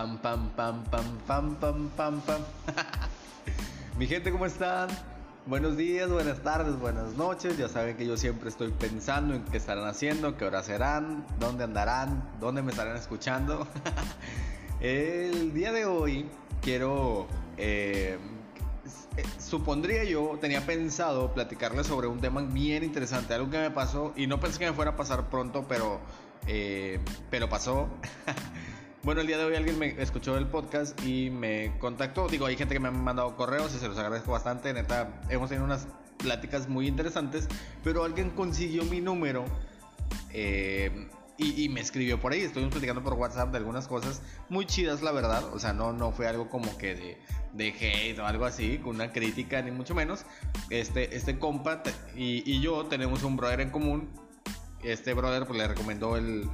pam, pam, pam, pam, pam, pam, pam, pam. Mi gente, ¿cómo están? Buenos días, buenas tardes, buenas noches. Ya saben que yo siempre estoy pensando en qué estarán haciendo, qué hora serán, dónde andarán, dónde me estarán escuchando. El día de hoy quiero, eh, supondría yo, tenía pensado platicarles sobre un tema bien interesante, algo que me pasó y no pensé que me fuera a pasar pronto, pero, eh, pero pasó. Bueno, el día de hoy alguien me escuchó el podcast y me contactó. Digo, hay gente que me ha mandado correos y se los agradezco bastante. Neta, hemos tenido unas pláticas muy interesantes, pero alguien consiguió mi número eh, y, me escribió por ahí. Estuvimos platicando por WhatsApp de algunas cosas muy chidas, la verdad. O sea, no, no fue algo como que de, de hate o algo así, con una crítica, ni mucho menos. Este, este compa y, y yo tenemos un brother en común. Este brother pues, le recomendó el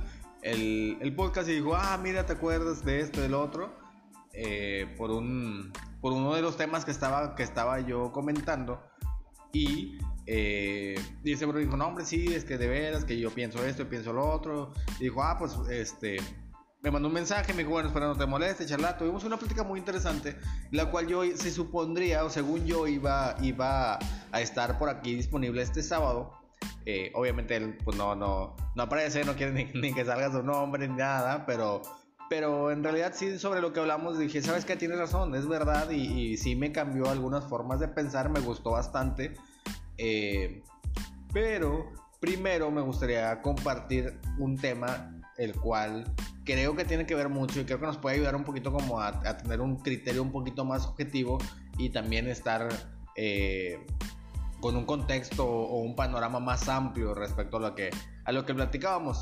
el, podcast y dijo, ah, mira, ¿te acuerdas de esto, del otro? Eh, por, un, por uno de los temas que estaba, que estaba yo comentando. Y, eh, y ese bro dijo, no, hombre, sí, es que de veras, que yo pienso esto y pienso lo otro. Y dijo, ah, pues, este, me mandó un mensaje, me dijo, bueno, espera, no te moleste, charla. Tuvimos una plática muy interesante, la cual yo se supondría, o según yo, iba, iba a estar por aquí disponible este sábado. Eh, obviamente él pues no, no, no aparece, no quiere ni, que salga su nombre ni nada, pero, pero en realidad sí sobre lo que hablamos dije, sabes que tienes razón, es verdad y, sí me cambió algunas formas de pensar, me gustó bastante. Eh, pero primero me gustaría compartir un tema el cual creo que tiene que ver mucho y creo que nos puede ayudar un poquito como a, tener un criterio un poquito más objetivo y también estar eh, con un contexto o un panorama más amplio respecto a lo que, a lo que platicábamos.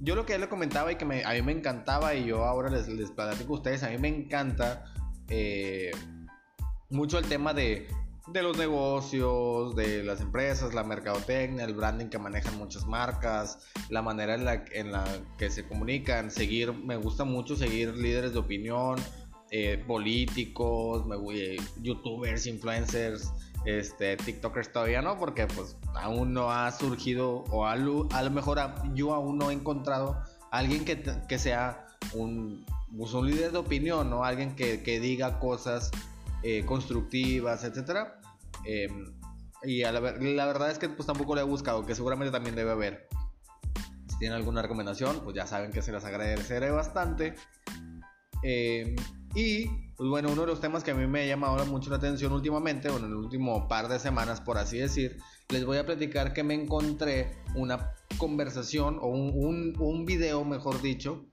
Yo lo que él le comentaba y que a mí me encantaba y yo ahora les, les platico a ustedes, a mí me encanta eh, mucho el tema de, de los negocios, de las empresas, la mercadotecnia, el branding que manejan muchas marcas, la manera en la, en la que se comunican, seguir, me gusta mucho seguir líderes de opinión, eh, políticos, me, eh, youtubers, influencers, este, TikTokers todavía no, porque pues aún no ha surgido o a lo, mejor yo aún no he encontrado alguien que, que sea un, pues, un, líder de opinión, ¿no? Alguien que, que diga cosas eh, constructivas, etcétera. Em, y la, la, verdad es que pues tampoco lo he buscado, que seguramente también debe haber. Si tienen alguna recomendación, pues ya saben que se las agradeceré bastante. Eh, y, pues bueno, uno de los temas que a mí me ha llamado mucho la atención últimamente, bueno, en el último par de semanas, por así decir, les voy a platicar que me encontré una conversación o un, un, video, mejor dicho,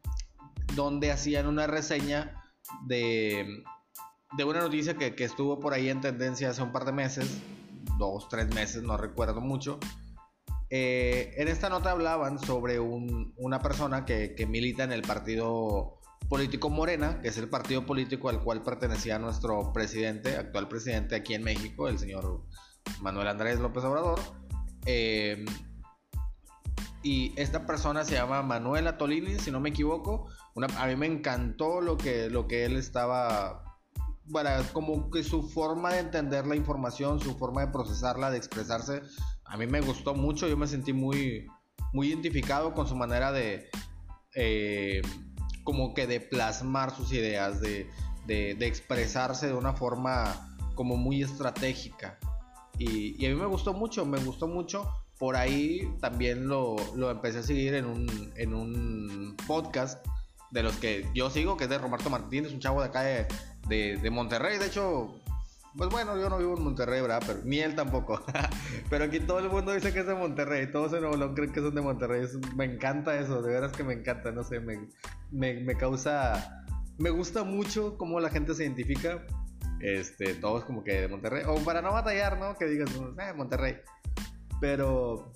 donde hacían una reseña de, de una noticia que, que, estuvo por ahí en tendencia hace un par de meses, dos, tres meses, no recuerdo mucho. Eh, en esta nota hablaban sobre un, una persona que, que milita en el partido político Morena, que es el partido político al cual pertenecía nuestro presidente, actual presidente aquí en México, el señor Manuel Andrés López Obrador. Eh, y esta persona se llama Manuel Tolini, si no me equivoco. a mí me encantó lo que, lo que él estaba, para como que su forma de entender la información, su forma de procesarla, de expresarse, a mí me gustó mucho. Yo me sentí muy, muy identificado con su manera de, eh, como que de plasmar sus ideas, de, expresarse de una forma como muy estratégica. Y, a mí me gustó mucho, me gustó mucho. Por ahí también lo, empecé a seguir en un, en un podcast de los que yo sigo, que es de Roberto Martínez, un chavo de acá de, de Monterrey. De hecho, pues bueno, yo no vivo en Monterrey, ¿verdad? Pero, ni él tampoco. Pero aquí todo el mundo dice que es de Monterrey. Todos en Nuevo creen que son de Monterrey. me encanta eso, de veras que me encanta. No sé, me, me, causa. Me gusta mucho cómo la gente se identifica. Este, todos como que de Monterrey. O para no batallar, ¿no? Que digas, eh, Monterrey. Pero,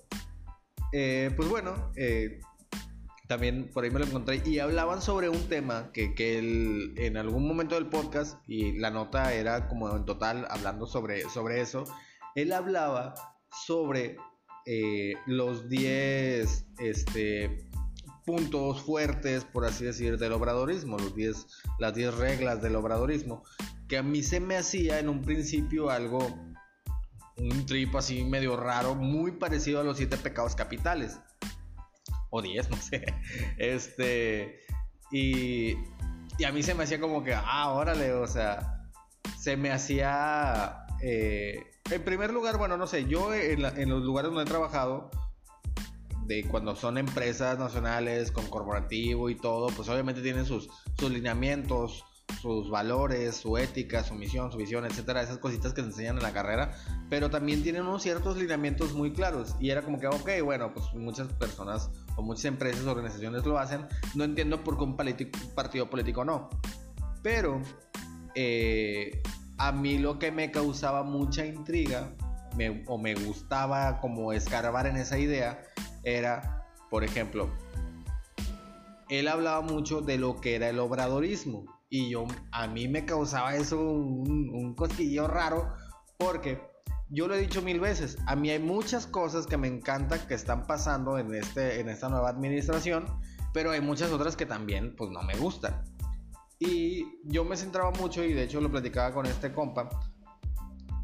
eh, pues bueno, eh, también por ahí me lo encontré y hablaban sobre un tema que, que en algún momento del podcast y la nota era como en total hablando sobre, sobre eso, él hablaba sobre eh, los 10 este, puntos fuertes, por así decir, del obradorismo, los 10, las 10 reglas del obradorismo, que a mí se me hacía en un principio algo, un trip así medio raro, muy parecido a los 7 pecados capitales o 10, no sé. Este, y, Y a mí se me hacía como que, ah, órale, o sea, se me hacía... Eh, en primer lugar, bueno, no sé, yo en, los lugares donde he trabajado, de cuando son empresas nacionales con corporativo y todo, pues obviamente tienen sus, sus lineamientos, sus valores, su ética, su misión, su visión, etcétera, esas cositas que se enseñan en la carrera, pero también tienen unos ciertos lineamientos muy claros. Y era como que, ok, bueno, pues muchas personas o muchas empresas, organizaciones lo hacen, no entiendo por qué un, partido político no. Pero eh, a mí lo que me causaba mucha intriga o me gustaba como escarbar en esa idea era, por ejemplo, él hablaba mucho de lo que era el obradorismo y yo, a mí me causaba eso un, un cosquillo raro porque yo lo he dicho mil veces, a mí hay muchas cosas que me encantan que están pasando en, este, en esta nueva administración, pero hay muchas otras que también pues no me gustan. Y yo me centraba mucho y de hecho lo platicaba con este compa.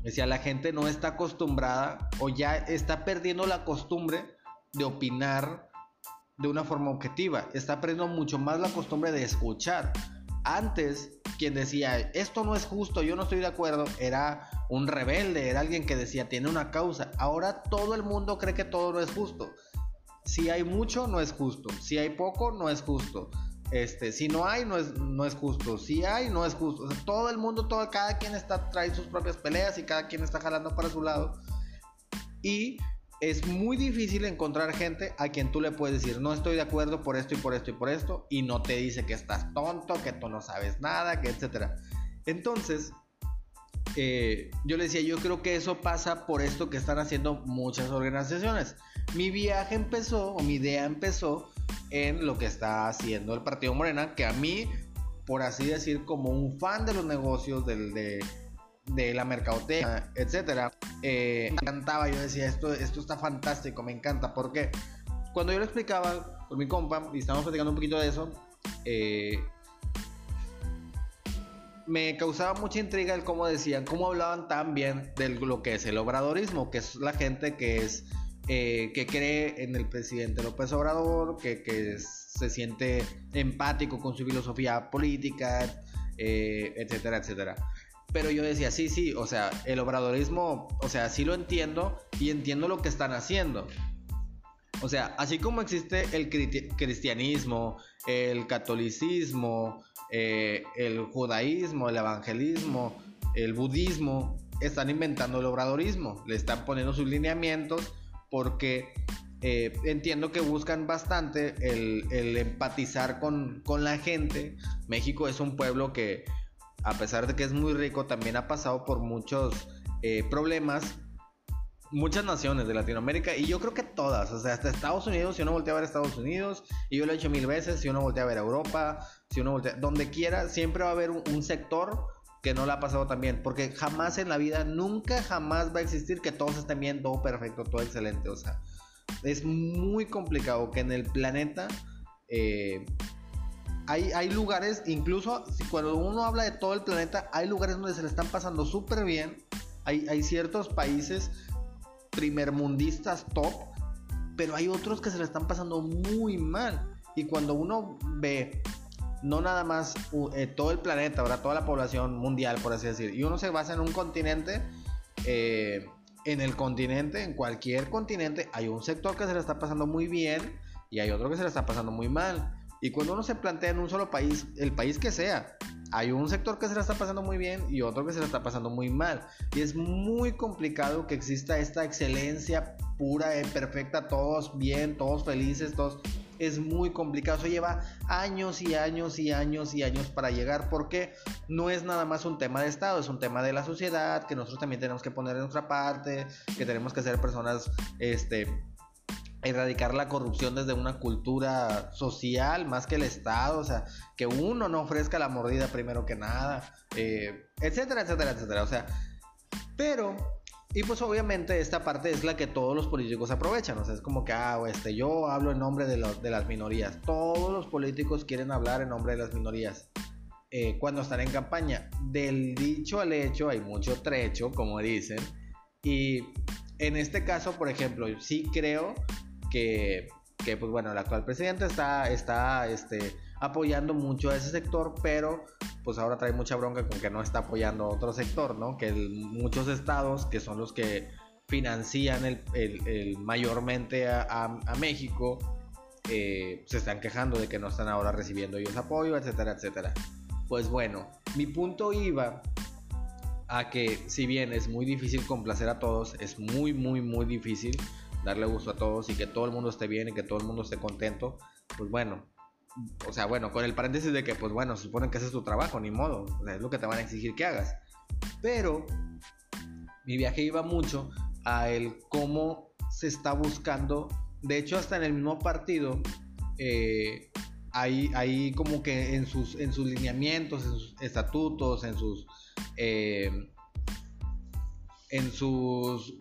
Decía, la gente no está acostumbrada o ya está perdiendo la costumbre de opinar de una forma objetiva. Está perdiendo mucho más la costumbre de escuchar. Antes, quien decía, esto no es justo, yo no estoy de acuerdo, era un rebelde, era alguien que decía, tiene una causa. Ahora todo el mundo cree que todo no es justo. Si hay mucho, no es justo. Si hay poco, no es justo. Este, si no hay, no es, no es justo. Si hay, no es justo. todo el mundo, todo, cada quien está trae sus propias peleas y cada quien está jalando para su lado. Y es muy difícil encontrar gente a quien tú le puedes decir, no estoy de acuerdo por esto y por esto y por esto, y no te dice que estás tonto, que tú no sabes nada, que etcétera. Entonces, eh, yo le decía, yo creo que eso pasa por esto que están haciendo muchas organizaciones. Mi viaje empezó, o mi idea empezó, en lo que está haciendo el Partido Morena, que a mí, por así decir, como un fan de los negocios, del, de de la mercadotecnia, etcétera, eh, me encantaba. Yo decía, esto, esto está fantástico, me encanta. Porque cuando yo lo explicaba con mi compa y estábamos platicando un poquito de eso, eh, me causaba mucha intriga el cómo decían, cómo hablaban tan bien de lo que es el obradorismo, que es la gente que es eh, que cree en el presidente López Obrador, que, que se siente empático con su filosofía política, etcétera, etcétera. Pero yo decía, sí, sí, o sea, el obradorismo, o sea, sí lo entiendo y entiendo lo que están haciendo. O sea, así como existe el cristianismo, el catolicismo, eh, el judaísmo, el evangelismo, el budismo, están inventando el obradorismo, le están poniendo sus lineamientos porque eh, entiendo que buscan bastante el, empatizar con, con, la gente. México es un pueblo que a pesar de que es muy rico, también ha pasado por muchos eh, problemas. Muchas naciones de Latinoamérica y yo creo que todas, o sea, hasta Estados Unidos, si uno voltea a ver Estados Unidos, y yo lo he hecho mil veces, si uno voltea a ver Europa, si uno voltea, donde quiera, siempre va a haber un, sector que no la ha pasado tan bien, porque jamás en la vida, nunca jamás va a existir que todos estén bien, todo perfecto, todo excelente, o sea, es muy complicado que en el planeta eh, hay, lugares, incluso cuando uno habla de todo el planeta, hay lugares donde se le están pasando súper bien. Hay, hay ciertos países primermundistas top, pero hay otros que se le están pasando muy mal. Y cuando uno ve no nada más eh, todo el planeta, ahora toda la población mundial, por así decir, y uno se basa en un continente, eh, en el continente, en cualquier continente, hay un sector que se le está pasando muy bien y hay otro que se le está pasando muy mal. Y cuando uno se plantea en un solo país, el país que sea, hay un sector que se la está pasando muy bien y otro que se la está pasando muy mal. Y es muy complicado que exista esta excelencia pura, perfecta, todos bien, todos felices, todos... Es muy complicado, eso lleva años y años y años y años para llegar porque no es nada más un tema de Estado, es un tema de la sociedad que nosotros también tenemos que poner en nuestra parte, que tenemos que ser personas este, erradicar la corrupción desde una cultura social más que el Estado, o sea, que uno no ofrezca la mordida primero que nada, eh, etcétera, etcétera, etcétera, o sea, pero, y pues obviamente esta parte es la que todos los políticos aprovechan, o sea, es como que, ah, este, yo hablo en nombre de, de las minorías, todos los políticos quieren hablar en nombre de las minorías. Eh, cuando están en campaña, del dicho al hecho hay mucho trecho, como dicen, y en este caso, por ejemplo, sí creo que, pues bueno, el actual presidente está, está este, apoyando mucho a ese sector, pero pues ahora trae mucha bronca con que no está apoyando a otro sector, ¿no? Que muchos estados, que son los que financian el, mayormente a, México, eh, se están quejando de que no están ahora recibiendo ellos apoyo, etcétera, etcétera. Pues bueno, mi punto iba a que si bien es muy difícil complacer a todos, es muy, muy, muy difícil darle gusto a todos y que todo el mundo esté bien y que todo el mundo esté contento, pues bueno, o sea, bueno, con el paréntesis de que, pues bueno, se supone que ese es tu trabajo, ni modo, es lo que te van a exigir que hagas. Pero mi viaje iba mucho a el cómo se está buscando, de hecho hasta en el mismo partido, eh, hay, como que en sus, en sus lineamientos, en sus estatutos, en sus... Eh, en sus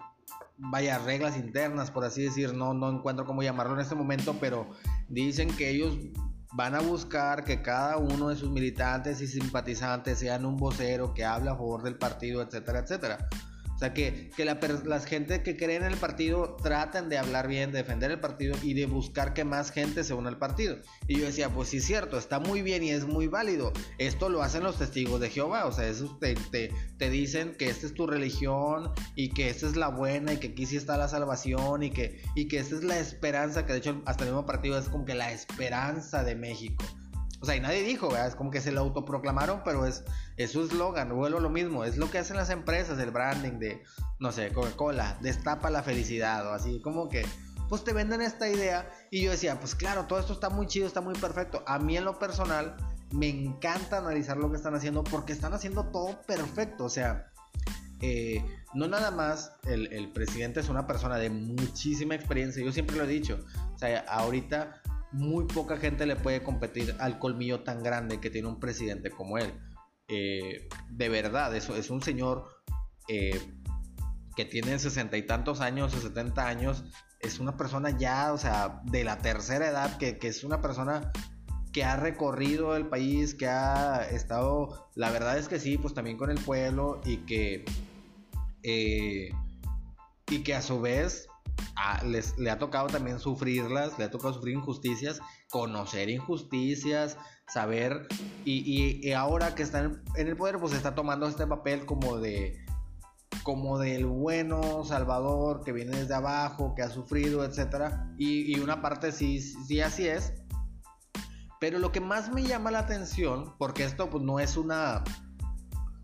vaya reglas internas por así decir no no encuentro cómo llamarlo en este momento pero dicen que ellos van a buscar que cada uno de sus militantes y simpatizantes sean un vocero que hable a favor del partido, etcétera, etcétera. O sea, que, que la, gente que cree en el partido traten de hablar bien, de defender el partido y de buscar que más gente se una al partido. Y yo decía, pues sí es cierto, está muy bien y es muy válido. Esto lo hacen los testigos de Jehová. O sea, eso te, te, te dicen que esta es tu religión y que esta es la buena y que aquí sí está la salvación y que, y que esta es la esperanza, que de hecho hasta el mismo partido es como que la esperanza de México. O sea, y nadie dijo, es como que se lo autoproclamaron, pero es, es su eslogan, vuelvo lo mismo, es lo que hacen las empresas, el branding de, no sé, Coca-Cola, destapa la felicidad o así, como que, pues te venden esta idea y yo decía, pues claro, todo esto está muy chido, está muy perfecto. A mí en lo personal me encanta analizar lo que están haciendo porque están haciendo todo perfecto, o sea, eh, no nada más el, el, presidente es una persona de muchísima experiencia, yo siempre lo he dicho, o sea, ahorita muy poca gente le puede competir al colmillo tan grande que tiene un presidente como él. Eh, de verdad, eso es un señor eh, que tiene sesenta y tantos años o setenta años. Es una persona ya, o sea, de la tercera edad, que, es una persona que ha recorrido el país, que ha estado, la verdad es que sí, pues también con el pueblo y que, eh, y que a su vez le ha tocado también sufrirlas, le ha tocado sufrir injusticias, conocer injusticias, saber, y, ahora que está en, el poder, pues está tomando este papel como de como del bueno salvador que viene desde abajo, que ha sufrido, etcétera, y, una parte sí, sí así es. Pero lo que más me llama la atención, porque esto pues, no es una,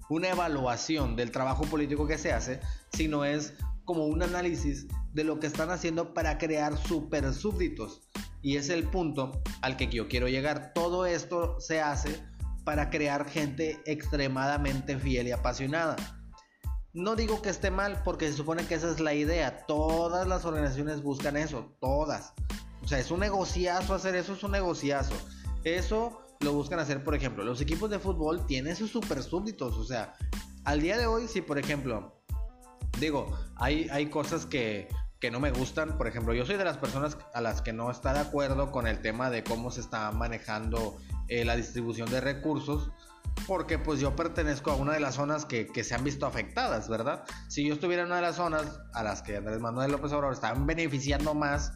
una evaluación del trabajo político que se hace, sino es como un análisis de lo que están haciendo para crear super súbditos. Y es el punto al que yo quiero llegar. Todo esto se hace para crear gente extremadamente fiel y apasionada. No digo que esté mal porque se supone que esa es la idea. Todas las organizaciones buscan eso, todas. O sea, es un negociazo hacer eso, es un negociazo. Eso lo buscan hacer, por ejemplo, los equipos de fútbol tienen sus super súbditos. O sea, al día de hoy, si por ejemplo digo, hay, hay cosas que, no me gustan. Por ejemplo, yo soy de las personas a las que no está de acuerdo con el tema de cómo se está manejando eh, la distribución de recursos. Porque pues yo pertenezco a una de las zonas que, se han visto afectadas, ¿verdad? Si yo estuviera en una de las zonas a las que Andrés Manuel López Obrador están beneficiando más,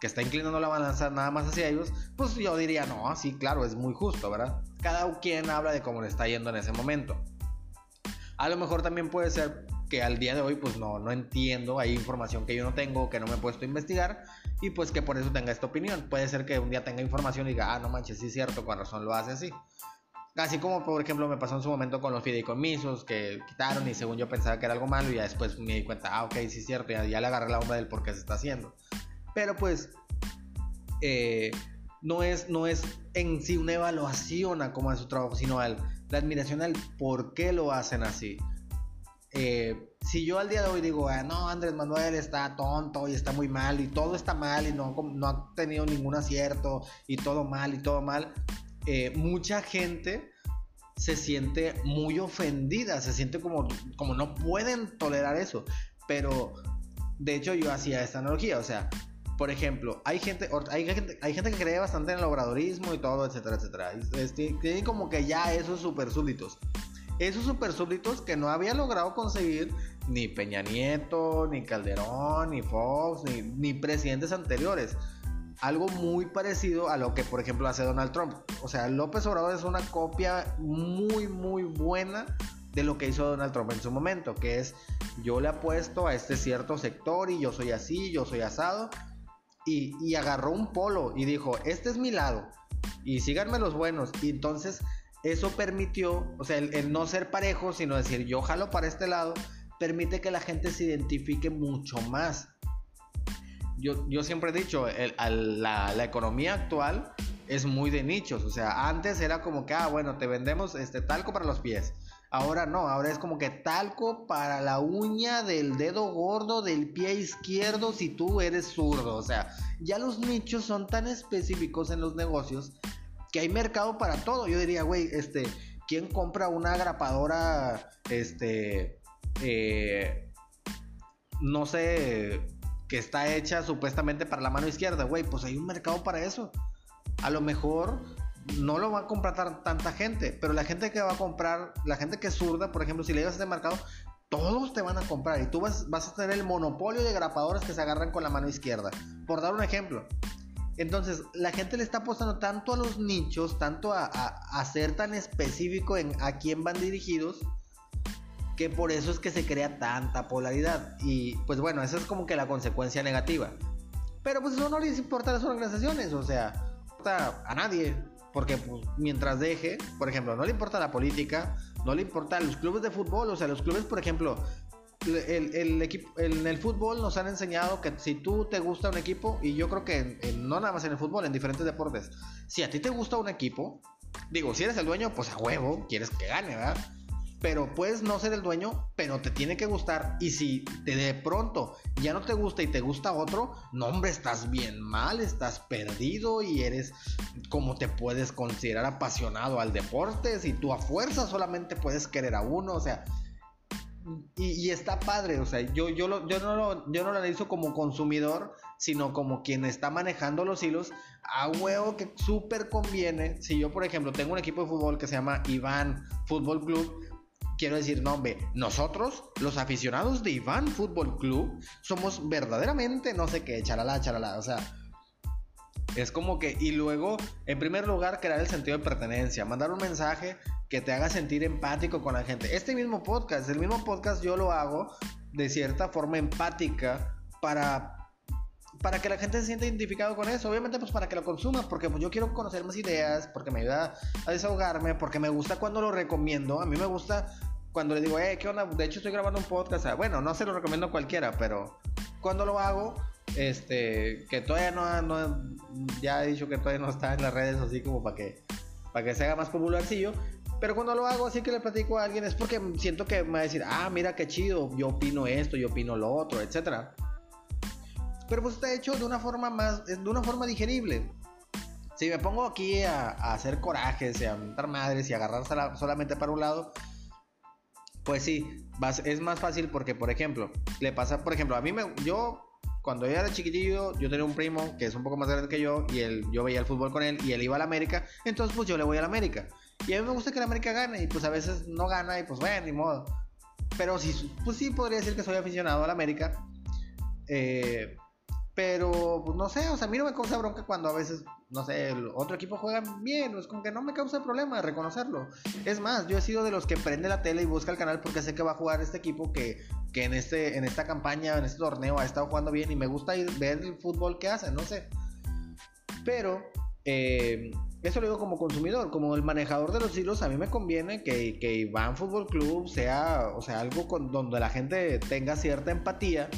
que está inclinando la balanza nada más hacia ellos, pues yo diría, no, sí, claro, es muy justo, ¿verdad? Cada quien habla de cómo le está yendo en ese momento. A lo mejor también puede ser que al día de hoy pues no, no entiendo, hay información que yo no tengo, que no me he puesto a investigar y pues que por eso tenga esta opinión. Puede ser que un día tenga información y diga, ah, no manches, sí es cierto, con razón lo hace así. Así como por ejemplo me pasó en su momento con los fideicomisos que quitaron y según yo pensaba que era algo malo y ya después me di cuenta, ah, ok, sí es cierto, ya, ya le agarré la onda del por qué se está haciendo. Pero pues eh, no, es, no es en sí una evaluación a cómo es su trabajo, sino al, la admiración al por qué lo hacen así. Eh, si yo al día de hoy digo, ah, no, Andrés Manuel está tonto y está muy mal y todo está mal y no, no ha tenido ningún acierto y todo mal y todo mal, eh, mucha gente se siente muy ofendida, se siente como, como no pueden tolerar eso. Pero de hecho yo hacía esta analogía, o sea, por ejemplo, hay gente, hay hay gente que cree bastante en el obradorismo y todo, etcétera, etcétera. Tienen como que ya esos super súbditos esos super súbditos que no había logrado conseguir ni Peña Nieto, ni Calderón, ni Fox, ni, presidentes anteriores. algo muy parecido a lo que, por ejemplo, hace Donald Trump. O sea, López Obrador es una copia muy, muy buena de lo que hizo Donald Trump en su momento, que es yo le apuesto a este cierto sector y yo soy así, yo soy asado, y, agarró un polo y dijo, este es mi lado, y síganme los buenos, y entonces eso permitió, o sea, el, no ser parejo, sino decir yo jalo para este lado, permite que la gente se identifique mucho más. Yo, yo siempre he dicho, la, la, economía actual es muy de nichos, o sea, antes era como que, ah, bueno, te vendemos este talco para los pies, Ahora no, ahora es como que talco para la uña del dedo gordo del pie izquierdo si tú eres zurdo. O sea, ya los nichos son tan específicos en los negocios que hay mercado para todo. Yo diría, güey, este, ¿quién compra una grapadora, este, eh, no sé, que está hecha supuestamente para la mano izquierda? Güey, pues hay un mercado para eso. A lo mejor no lo va a comprar tanta gente, pero la gente que va a comprar, la gente que es zurda, por ejemplo, si le llevas a este mercado, todos te van a comprar y tú vas, vas a tener el monopolio de grapadores que se agarran con la mano izquierda. Por dar un ejemplo. Entonces, la gente le está apostando tanto a los nichos, tanto a, a, ser tan específico en a quién van dirigidos, que por eso es que se crea tanta polaridad. Y pues bueno, esa es como que la consecuencia negativa. Pero pues eso no les importa a las organizaciones, o sea, a nadie. Porque pues, mientras deje, por ejemplo, no le importa la política, no le importa los clubes de fútbol, o sea, los clubes, por ejemplo, el, equipo, en el fútbol nos han enseñado que si tú te gusta un equipo, y yo creo que no nada más en el fútbol, en diferentes deportes, si a ti te gusta un equipo, digo, si eres el dueño, pues a huevo, quieres que gane, ¿verdad? pero puedes no ser el dueño, pero te tiene que gustar. Y si de pronto ya no te gusta y te gusta otro, no hombre, estás bien mal, estás perdido y eres como te puedes considerar apasionado al deporte. Si tú a fuerza solamente puedes querer a uno, o sea, y, está padre, o sea, yo, yo, lo, yo, no lo, yo no lo analizo como consumidor, sino como quien está manejando los hilos, a huevo que súper conviene. Si yo, por ejemplo, tengo un equipo de fútbol que se llama Iván Fútbol Club, quiero decir, no, hombre, nosotros, los aficionados de Iván Fútbol Club, somos verdaderamente, no sé qué, charalá, charalá, o sea, es como que, y luego, en primer lugar, crear el sentido de pertenencia, mandar un mensaje que te haga sentir empático con la gente. Este mismo podcast, el mismo podcast yo lo hago de cierta forma empática para para que la gente se sienta identificado con eso. Obviamente, pues para que lo consuma, porque pues, yo quiero conocer más ideas, porque me ayuda a desahogarme, porque me gusta cuando lo recomiendo. A mí me gusta cuando le digo, eh, ¿qué onda? De hecho, estoy grabando un podcast. bueno, no se lo recomiendo a cualquiera, pero cuando lo hago, este, que todavía no, ya he dicho que todavía no está en las redes así como para que, para que se haga más popularcillo. Pero cuando lo hago así que le platico a alguien es porque siento que me va a decir, ah, mira qué chido, yo opino esto, yo opino lo otro, etcétera. Pero pues está hecho de una forma más, de una forma digerible. Si me pongo aquí a, hacer corajes y a montar madres y agarrar solamente para un lado, pues sí, es más fácil porque, por ejemplo, le pasa, por ejemplo, a mí me, yo cuando yo era chiquitillo, yo tenía un primo que es un poco más grande que yo y él, yo veía el fútbol con él y él iba a la América, entonces pues yo le voy a la América. Y a mí me gusta que la América gane y pues a veces no gana y pues bueno, ni modo. Pero sí, pues sí podría decir que soy aficionado a la América. Eh, pero, pues no sé, o sea, a mí no me causa bronca cuando a veces, no sé, el otro equipo juega bien, es como que no me causa problema reconocerlo. Es más, yo he sido de los que prende la tele y busca el canal porque sé que va a jugar este equipo que, que en, este, en esta campaña, en este torneo ha estado jugando bien y me gusta ir, ver el fútbol que hacen, no sé. Pero, eh, eso lo digo como consumidor, como el manejador de los hilos, a mí me conviene que, que Iván Fútbol Club sea, o sea, algo con, donde la gente tenga cierta empatía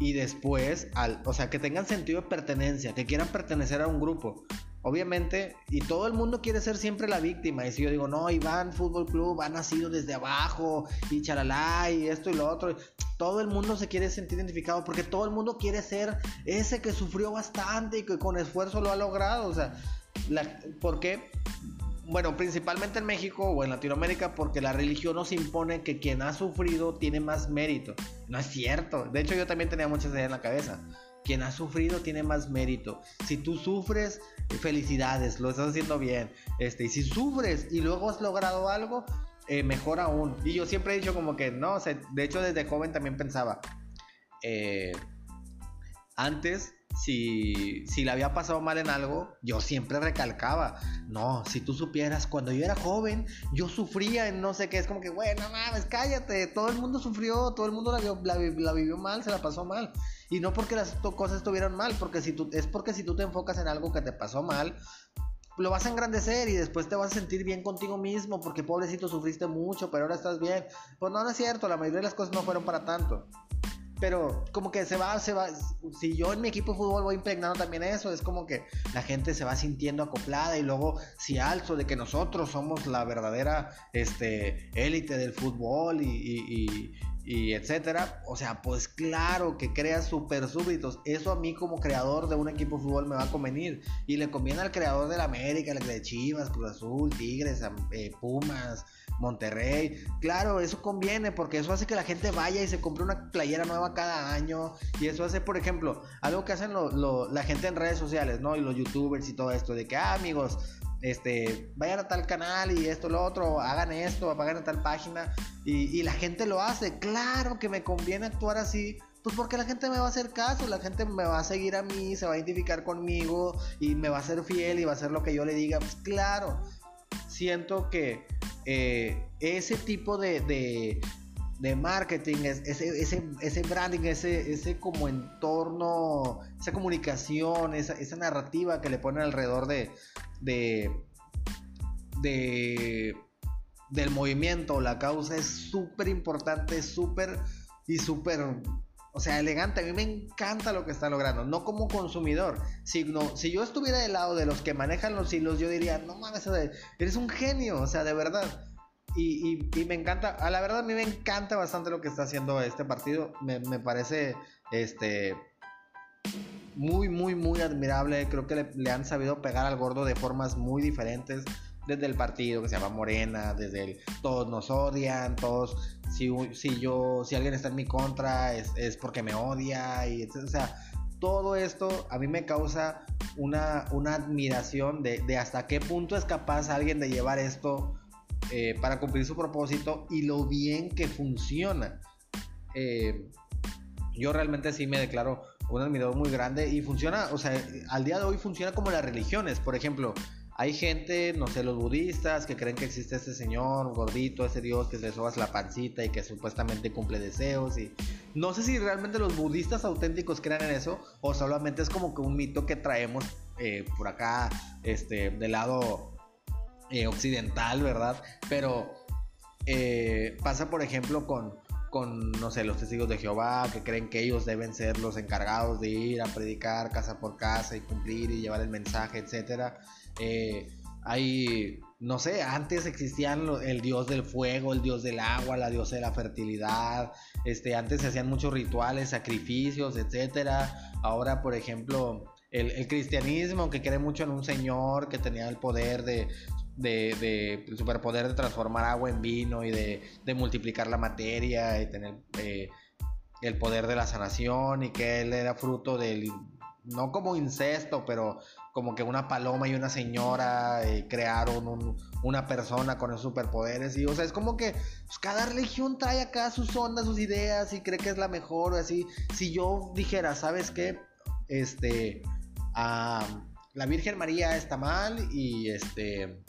y después, al, o sea, que tengan sentido de pertenencia, que quieran pertenecer a un grupo. Obviamente, y todo el mundo quiere ser siempre la víctima. Y si yo digo, no, Iván Fútbol Club ha nacido desde abajo, y charalá, y esto y lo otro, todo el mundo se quiere sentir identificado porque todo el mundo quiere ser ese que sufrió bastante y que con esfuerzo lo ha logrado. O sea, la, ¿por qué? bueno, principalmente en México o en Latinoamérica, porque la religión nos impone que quien ha sufrido tiene más mérito. No es cierto. De hecho, yo también tenía muchas ideas en la cabeza. Quien ha sufrido tiene más mérito. Si tú sufres, felicidades, lo estás haciendo bien. Este, y si sufres y luego has logrado algo, eh, mejor aún. Y yo siempre he dicho como que no, de hecho desde joven también pensaba, eh, antes si, si le había pasado mal en algo, yo siempre recalcaba, no, si tú supieras, cuando yo era joven, yo sufría en no sé qué, es como que, bueno, mames, cállate, todo el mundo sufrió, todo el mundo la, la, vivió mal, se la pasó mal. Y no porque las cosas estuvieran mal, porque si tú, es porque si tú te enfocas en algo que te pasó mal, lo vas a engrandecer y después te vas a sentir bien contigo mismo porque pobrecito sufriste mucho, pero ahora estás bien. Pues no, no es cierto, la mayoría de las cosas no fueron para tanto pero como que se va, se va, si yo en mi equipo de fútbol voy impregnando también eso, es como que la gente se va sintiendo acoplada y luego si alzo de que nosotros somos la verdadera este, élite del fútbol y, y, etcétera, o sea, pues claro que crea super súbitos, eso a mí como creador de un equipo de fútbol me va a convenir y le conviene al creador del América, el de Chivas, Cruz Azul, Tigres, eh, Pumas, Monterrey. Claro, eso conviene porque eso hace que la gente vaya y se compre una playera nueva cada año. Y eso hace, por ejemplo, algo que hacen la gente en redes sociales, ¿no? Y los youtubers y todo esto, de que, ah, amigos, este, vayan a tal canal y esto, lo otro, hagan esto, apaguen a tal página. Y, la gente lo hace. Claro que me conviene actuar así pues porque la gente me va a hacer caso, la gente me va a seguir a mí, se va a identificar conmigo y me va a ser fiel y va a hacer lo que yo le diga. Pues claro, siento que eh, ese tipo de, marketing, ese, ese, ese, branding, ese, ese como entorno, esa comunicación, esa, esa narrativa que le ponen alrededor de, de, de del movimiento, la causa es súper importante, súper y súper o sea, elegante. A mí me encanta lo que está logrando. No como consumidor. Sino, si yo estuviera del lado de los que manejan los hilos, yo diría, no mames, eres un genio. O sea, de verdad. Y, me encanta, a la verdad a mí me encanta bastante lo que está haciendo este partido. Me, parece este muy, muy, muy admirable. Creo que le, le, han sabido pegar al gordo de formas muy diferentes desde el partido que se llama Morena, desde el todos nos odian, todos, si, si yo, si alguien está en mi contra es, es porque me odia, y o sea, todo esto a mí me causa una, una admiración de, de, hasta qué punto es capaz alguien de llevar esto eh, para cumplir su propósito y lo bien que funciona. Eh, yo realmente sí me declaro un admirador muy grande y funciona, o sea, al día de hoy funciona como las religiones, por ejemplo, hay gente, no sé, los budistas que creen que existe este señor gordito, ese dios que le sobas la pancita y que supuestamente cumple deseos y no sé si realmente los budistas auténticos crean en eso o solamente es como que un mito que traemos eh, por acá, este, del lado eh, occidental, ¿verdad? Pero eh, pasa, por ejemplo, con, con, no sé, los testigos de Jehová, que creen que ellos deben ser los encargados de ir a predicar casa por casa y cumplir y llevar el mensaje, etcétera. Eh, hay, no sé, antes existían el dios del fuego, el dios del agua, la diosa de la fertilidad. Este, antes se hacían muchos rituales, sacrificios, etcétera. Ahora, por ejemplo, el, cristianismo que cree mucho en un señor que tenía el poder de, de, el superpoder de transformar agua en vino y de, multiplicar la materia y tener eh, el poder de la sanación y que él era fruto del no como incesto, pero como que una paloma y una señora eh, crearon una persona con esos superpoderes. Y, o sea, es como que pues, cada religión trae acá sus ondas, sus ideas y cree que es la mejor. Así, si yo dijera, ¿sabes qué? Este, la Virgen María está mal y este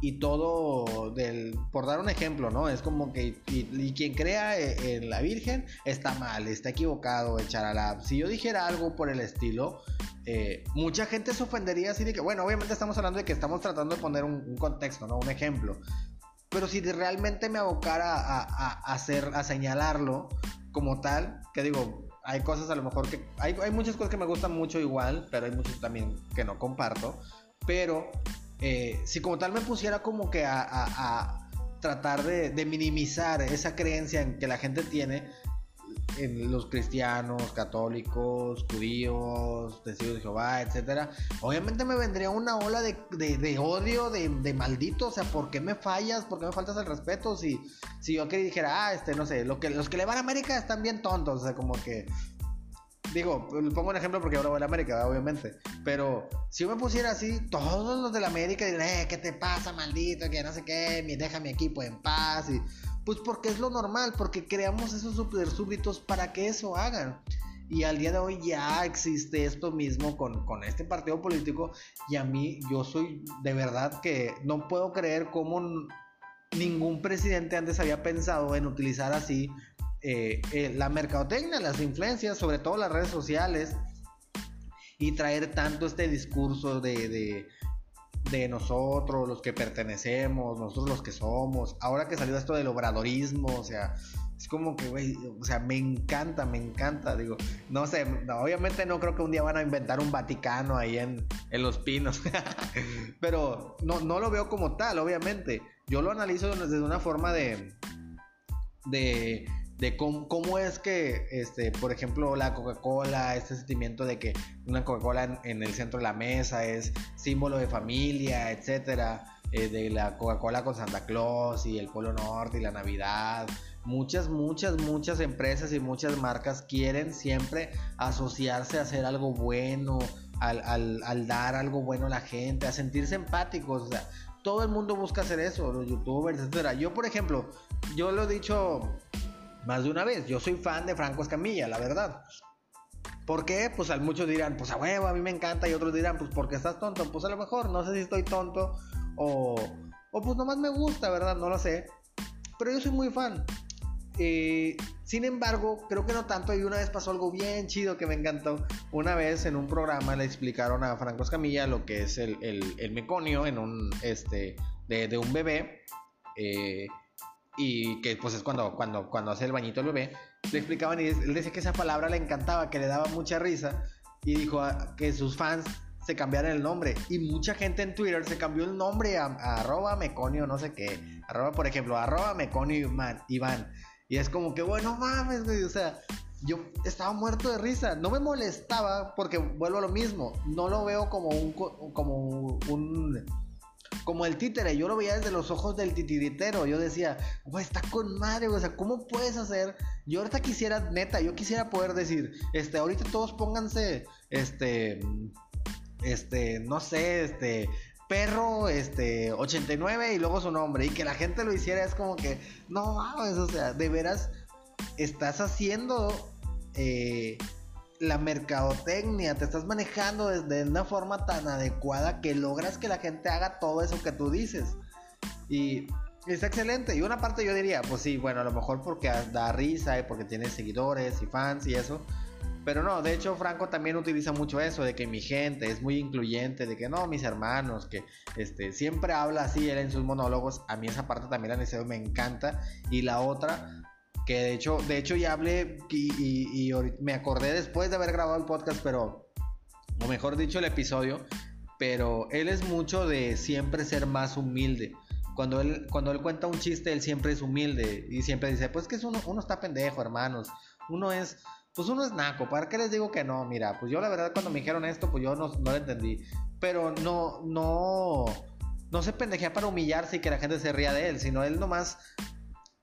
y todo del por dar un ejemplo no es como que y, quien crea e, en la Virgen está mal está equivocado el charalab si yo dijera algo por el estilo eh, mucha gente se ofendería así de que bueno obviamente estamos hablando de que estamos tratando de poner un, contexto no un ejemplo. Pero si realmente me abocara a, a, hacer a señalarlo como tal que digo hay cosas a lo mejor que hay, hay muchas cosas que me gustan mucho igual pero hay muchas también que no comparto pero eh, si como tal me pusiera como que a, tratar de, minimizar esa creencia en que la gente tiene en los cristianos, católicos, judíos, testigos de Jehová, etcétera, obviamente me vendría una ola de, odio, de, maldito, o sea, ¿por qué me fallas? ¿Por qué me faltas el respeto? Si, si yo que dijera, ah, este, no sé, lo que, los que le van a América están bien tontos, o sea, como que Digo, pongo un ejemplo porque ahora voy a la América, obviamente. Pero si yo me pusiera así, todos los de la América dirían, eh, ¿qué te pasa, maldito? Que no sé qué, deja mi equipo en paz. Y, pues porque es lo normal, porque creamos esos super súbditos para que eso hagan. Y al día de hoy ya existe esto mismo con, con este partido político y a mí yo soy de verdad que no puedo creer cómo ningún presidente antes había pensado en utilizar así eh, eh, la mercadotecnia, las influencias, sobre todo las redes sociales, y traer tanto este discurso de, de, nosotros, los que pertenecemos, nosotros los que somos. Ahora que salió esto del obradorismo, o sea, es como que, güey, o sea, me encanta, me encanta. Digo, no sé, obviamente no creo que un día van a inventar un Vaticano ahí en, en Los Pinos. Pero no, no lo veo como tal, obviamente. Yo lo analizo desde una forma de. de de cómo, es que, este, por ejemplo, la Coca-Cola, este sentimiento de que una Coca-Cola en, el centro de la mesa es símbolo de familia, etcétera, eh, de la Coca-Cola con Santa Claus y el Polo Norte y la Navidad. Muchas, muchas, muchas empresas y muchas marcas quieren siempre asociarse a hacer algo bueno, al, al dar algo bueno a la gente, a sentirse empáticos. O sea, todo el mundo busca hacer eso, los youtubers, etcétera. Yo, por ejemplo, yo lo he dicho más de una vez. Yo soy fan de Franco Escamilla, la verdad. ¿Por qué? Pues muchos dirán, pues a huevo, a mí me encanta. Y otros dirán, pues porque estás tonto. Pues a lo mejor, no sé si estoy tonto o, o pues nomás me gusta, ¿verdad? No lo sé. Pero yo soy muy fan. Eh, sin embargo, creo que no tanto. Y una vez pasó algo bien chido que me encantó. Una vez en un programa le explicaron a Franco Escamilla lo que es el, el, meconio en un, este, de, de un bebé. Eh, y que pues es cuando, cuando, cuando hace el bañito el bebé, le explicaban y él decía que esa palabra le encantaba, que le daba mucha risa y dijo que sus fans se cambiaran el nombre y mucha gente en Twitter se cambió el nombre a, arroba meconio no sé qué, arroba por ejemplo, arroba meconio Iván, y es como que bueno mames, o sea, yo estaba muerto de risa, no me molestaba porque vuelvo a lo mismo, no lo veo como un, como un como el títere, yo lo veía desde los ojos del titiritero. Yo decía, güey, está con madre, O sea, ¿cómo puedes hacer? Yo ahorita quisiera, neta, yo quisiera poder decir, este, ahorita todos pónganse, este, este, no sé, este, perro, este, 89 y luego su nombre. Y que la gente lo hiciera es como que, no mames, o sea, de veras, estás haciendo, eh, la mercadotecnia, te estás manejando desde una forma tan adecuada que logras que la gente haga todo eso que tú dices. Y es excelente. Y una parte yo diría, pues sí, bueno, a lo mejor porque da risa y porque tiene seguidores y fans y eso. Pero no, de hecho Franco también utiliza mucho eso, de que mi gente es muy incluyente, de que no, mis hermanos, que este, siempre habla así él en sus monólogos. A mí esa parte también la me encanta. Y la otra, que de hecho, de hecho ya hablé y, me acordé después de haber grabado el podcast, pero, o mejor dicho, el episodio, pero él es mucho de siempre ser más humilde. Cuando él, cuando él cuenta un chiste, él siempre es humilde y siempre dice, pues que es uno, uno está pendejo, hermanos. Uno es, pues uno es naco. ¿Para qué les digo que no? Mira, pues yo la verdad cuando me dijeron esto, pues yo no, no lo entendí. Pero no, no, no se pendejea para humillarse y que la gente se ría de él, sino él nomás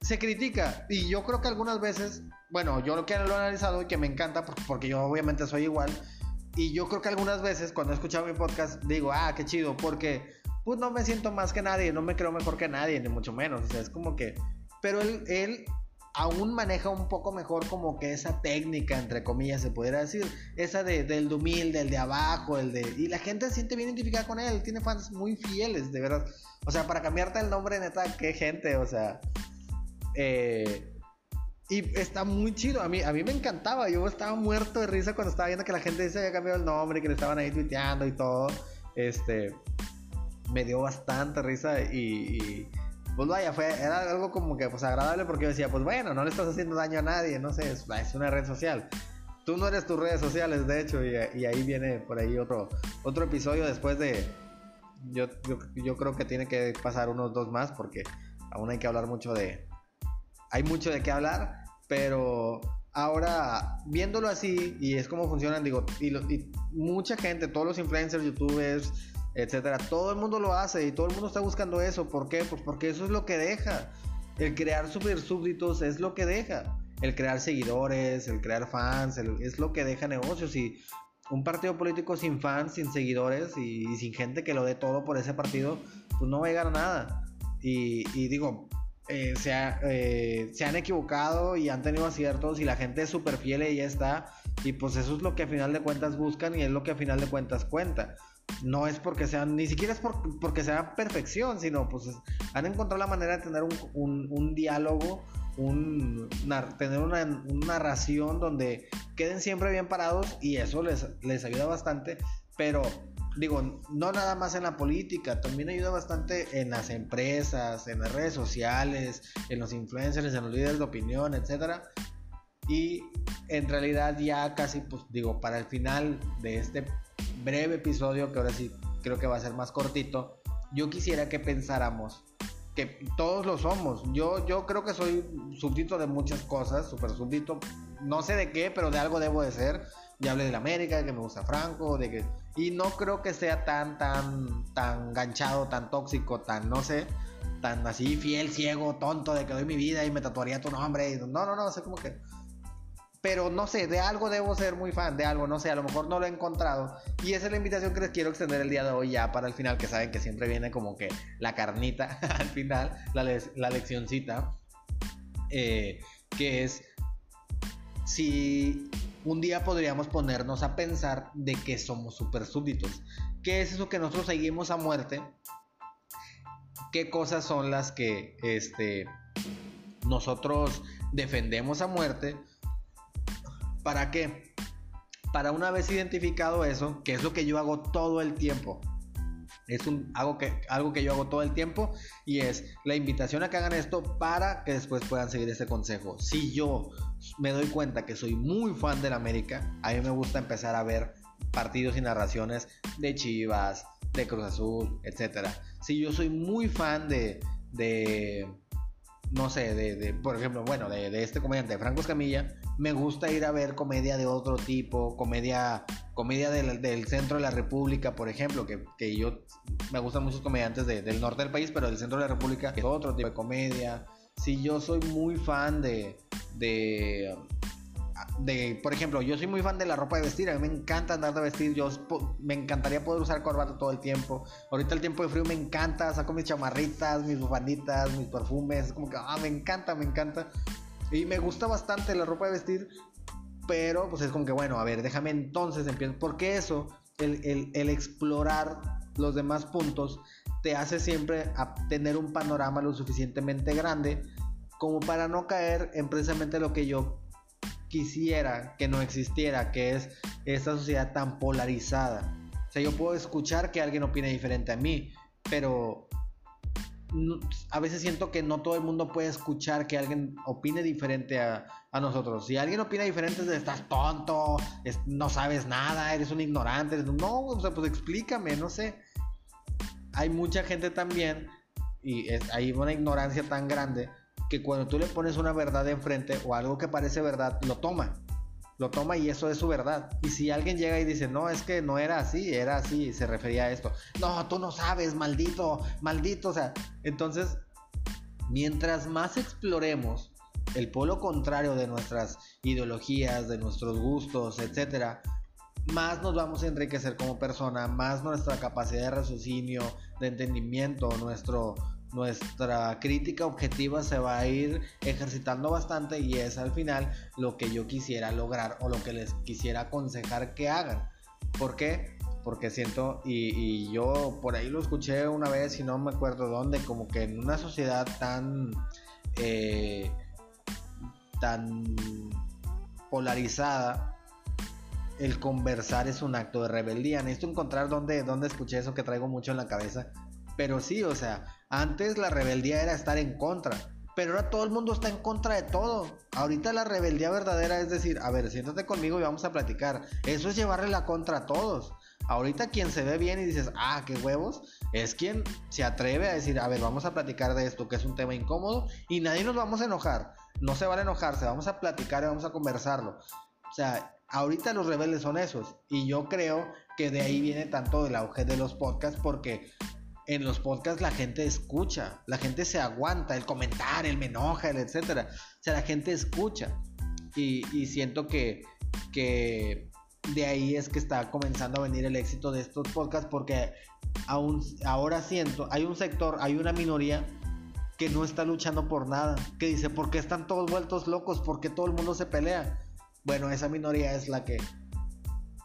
se critica. Y yo creo que algunas veces, bueno, yo lo que lo he analizado y que me encanta, porque yo obviamente soy igual. Y yo creo que algunas veces cuando he escuchado mi podcast digo, ah, qué chido, porque pues no me siento más que nadie, no me creo mejor que nadie, ni mucho menos. O sea, es como que... Pero él, él aún maneja un poco mejor como que esa técnica, entre comillas, se pudiera decir. Esa de, del de humilde, el de abajo, el de... Y la gente se siente bien identificada con él, tiene fans muy fieles, de verdad. O sea, para cambiarte el nombre, neta, qué gente, o sea... Eh, y está muy chido. A mí, a mí me encantaba. Yo estaba muerto de risa cuando estaba viendo que la gente se había cambiado el nombre, que le estaban ahí tuiteando y todo. Este. Me dio bastante risa y, pues vaya, fue, era algo como que pues agradable porque yo decía, pues bueno, no le estás haciendo daño a nadie, no sé, es, una red social. Tú no eres tus redes sociales, de hecho, y, ahí viene por ahí otro, otro episodio después de... Yo, yo, yo creo que tiene que pasar unos dos más porque aún hay que hablar mucho de, hay mucho de qué hablar, pero ahora viéndolo así y es como funcionan, digo, y, mucha gente, todos los influencers, youtubers, etcétera, todo el mundo lo hace y todo el mundo está buscando eso. ¿Por qué? Pues porque eso es lo que deja. El crear super súbditos es lo que deja. El crear seguidores, el crear fans, es lo que deja negocios. Y un partido político sin fans, sin seguidores y, sin gente que lo dé todo por ese partido, pues no va a llegar a nada. Y, y digo, eh, se, eh, se, han equivocado y han tenido aciertos y la gente es súper fiel y ya está. Y pues eso es lo que a final de cuentas buscan y es lo que a final de cuentas cuenta. No es porque sean, ni siquiera es porque sea perfección, sino pues han encontrado la manera de tener un, un, diálogo, un, tener una, narración donde queden siempre bien parados y eso les, les ayuda bastante. Pero digo, no nada más en la política, también ayuda bastante en las empresas, en las redes sociales, en los influencers, en los líderes de opinión, etcétera. Y en realidad ya casi, pues digo, para el final de este breve episodio, que ahora sí creo que va a ser más cortito, yo quisiera que pensáramos que todos lo somos. Yo, yo creo que soy súbdito de muchas cosas, súper súbdito, no sé de qué, pero de algo debo de ser. Ya hablé de la América, de que me gusta Franco, de que y no creo que sea tan, tan, tan ganchado, tan tóxico, tan, no sé, tan así fiel, ciego, tonto, de que doy mi vida y me tatuaría tu nombre. no, no, no, sé como que... Pero no sé, de algo debo ser muy fan, de algo, no sé, a lo mejor no lo he encontrado. Y esa es la invitación que les quiero extender el día de hoy ya para el final, que saben que siempre viene como que la carnita al final, la, la leccioncita, eh, que es si un día podríamos ponernos a pensar de que somos super súbditos. ¿Qué es eso que nosotros seguimos a muerte? ¿Qué cosas son las que este, nosotros defendemos a muerte? ¿Para qué? Para una vez identificado eso, que es lo que yo hago todo el tiempo, es un, algo, que, algo que yo hago todo el tiempo y es la invitación a que hagan esto para que después puedan seguir este consejo. Si yo me doy cuenta que soy muy fan del América, a mí me gusta empezar a ver partidos y narraciones de Chivas, de Cruz Azul, etc. Si yo soy muy fan de, de no sé, de, por ejemplo, bueno, de, de este comediante, Franco Escamilla, me gusta ir a ver comedia de otro tipo, comedia, comedia del, centro de la República, por ejemplo, que, que yo me gustan muchos comediantes del norte del país, pero del centro de la República, es otro tipo de comedia. Si yo soy muy fan de, de de, por ejemplo, yo soy muy fan de la ropa de vestir, a mí me encanta andar de vestir, yo me encantaría poder usar corbata todo el tiempo. Ahorita el tiempo de frío me encanta, saco mis chamarritas, mis bufanditas, mis perfumes, es como que, ah, me encanta, me encanta. Y me gusta bastante la ropa de vestir, pero pues es como que, bueno, a ver, déjame entonces empiezo. Porque eso, el, el, explorar los demás puntos, te hace siempre tener un panorama lo suficientemente grande como para no caer en precisamente lo que yo quisiera que no existiera, que es esta sociedad tan polarizada. O sea, yo puedo escuchar que alguien opine diferente a mí, pero a veces siento que no todo el mundo puede escuchar que alguien opine diferente a, nosotros. Si alguien opina diferente, es de, estás tonto, no sabes nada, eres un ignorante. no, o sea, pues explícame, no sé. Hay mucha gente también, y hay una ignorancia tan grande, que cuando tú le pones una verdad enfrente o algo que parece verdad, lo toma lo toma y eso es su verdad. Y si alguien llega y dice, no, es que no era así, era así, se refería a esto. No, tú no sabes, maldito, maldito. O sea, entonces, mientras más exploremos el polo contrario de nuestras ideologías, de nuestros gustos, etcétera, más nos vamos a enriquecer como persona, más nuestra capacidad de raciocinio, de entendimiento, nuestro, nuestra crítica objetiva se va a ir ejercitando bastante y es al final lo que yo quisiera lograr o lo que les quisiera aconsejar que hagan. ¿Por qué? Porque siento, y, yo por ahí lo escuché una vez y no me acuerdo dónde, como que en una sociedad tan, eh, tan polarizada, el conversar es un acto de rebeldía. Necesito encontrar dónde, dónde escuché eso que traigo mucho en la cabeza. Pero sí, o sea, antes la rebeldía era estar en contra, pero ahora todo el mundo está en contra de todo. Ahorita la rebeldía verdadera es decir, a ver, siéntate conmigo y vamos a platicar. Eso es llevarle la contra a todos. Ahorita quien se ve bien y dices, ah, qué huevos, es quien se atreve a decir, a ver, vamos a platicar de esto, que es un tema incómodo, y nadie nos vamos a enojar. No se van a enojarse, vamos a platicar y vamos a conversarlo. O sea, ahorita los rebeldes son esos. Y yo creo que de ahí viene tanto el auge de los podcasts, porque en los podcasts la gente escucha, la gente se aguanta, el comentar, el me enoja, el etcétera. O sea, la gente escucha. Y, siento que, que de ahí es que está comenzando a venir el éxito de estos podcasts porque aún ahora siento, hay un sector, hay una minoría que no está luchando por nada, que dice, ¿por qué están todos vueltos locos? ¿Por qué todo el mundo se pelea? Bueno, esa minoría es la que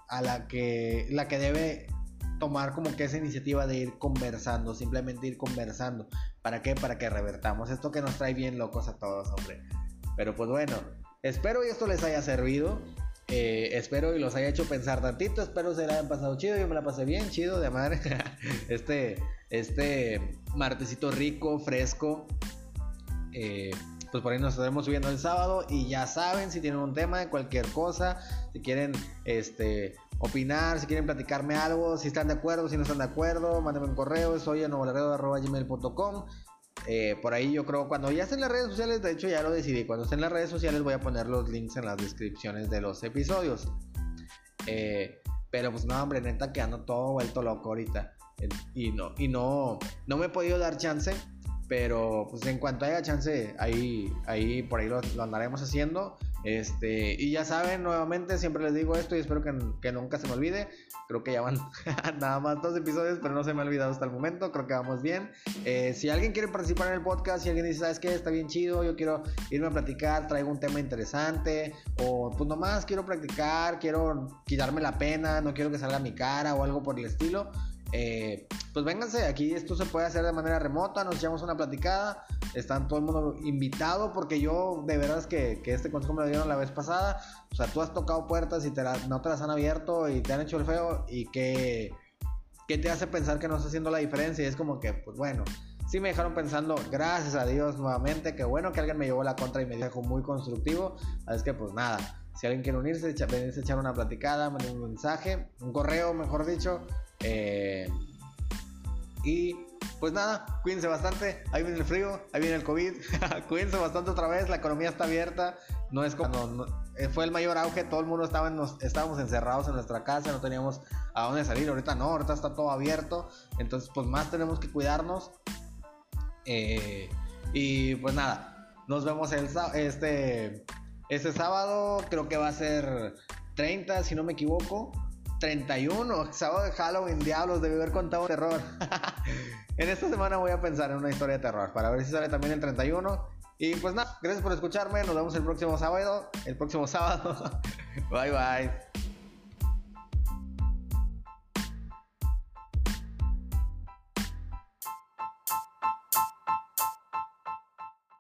a la que la que debe tomar como que esa iniciativa de ir conversando, simplemente ir conversando. ¿Para qué? Para que revertamos esto que nos trae bien locos a todos, hombre. Pero pues bueno, espero y esto les haya servido. Eh, espero y los haya hecho pensar tantito. Espero se la hayan pasado chido. Yo me la pasé bien, chido, de madre. este, este martesito rico, fresco. Eh, pues por ahí nos estaremos subiendo el sábado. Y ya saben, si tienen un tema de cualquier cosa, si quieren este, opinar, si quieren platicarme algo, si están de acuerdo, si no están de acuerdo, mándenme un correo, soy gmail.com eh, por ahí yo creo, cuando ya estén en las redes sociales, de hecho ya lo decidí, cuando estén en las redes sociales voy a poner los links en las descripciones de los episodios. Eh, pero pues no, hombre, neta que ando todo vuelto loco ahorita. Y no, y no, no me he podido dar chance, pero pues en cuanto haya chance, ahí, ahí por ahí lo andaremos haciendo. Este, y ya saben, nuevamente siempre les digo esto y espero que, nunca se me olvide. Creo que ya van nada más dos episodios, pero no se me ha olvidado hasta el momento. Creo que vamos bien. Eh, si alguien quiere participar en el podcast, si alguien dice, ¿sabes qué? Está bien chido, yo quiero irme a platicar, traigo un tema interesante, o pues nomás quiero practicar, quiero quitarme la pena, no quiero que salga mi cara o algo por el estilo eh, pues vénganse, aquí esto se puede hacer de manera remota, nos echamos una platicada, están todo el mundo invitado porque yo de verdad es que, este consejo me lo dieron la vez pasada, o sea, tú has tocado puertas y no te las han abierto y te han hecho el feo y que, que te hace pensar que no está haciendo la diferencia y es como que, pues bueno, sí me dejaron pensando, gracias a Dios nuevamente, que bueno que alguien me llevó la contra y me dijo muy constructivo, es que pues nada, si alguien quiere unirse, venirse a echar una platicada, mandar un mensaje, un correo, mejor dicho, eh, y pues nada, cuídense bastante. Ahí viene el frío, ahí viene el COVID. cuídense bastante otra vez. La economía está abierta. No es como. Eh, fue el mayor auge. Todo el mundo estaba estábamos encerrados en nuestra casa. No teníamos a dónde salir. Ahorita no, ahorita está todo abierto. Entonces, pues más tenemos que cuidarnos. Eh, y pues nada, nos vemos el, este, este sábado. Creo que va a ser 30, si no me equivoco. 31, sábado de Halloween, diablos, debe haber contado terror. en esta semana voy a pensar en una historia de terror para ver si sale también el 31. Y pues nada, gracias por escucharme, nos vemos el próximo sábado, el próximo sábado. bye bye.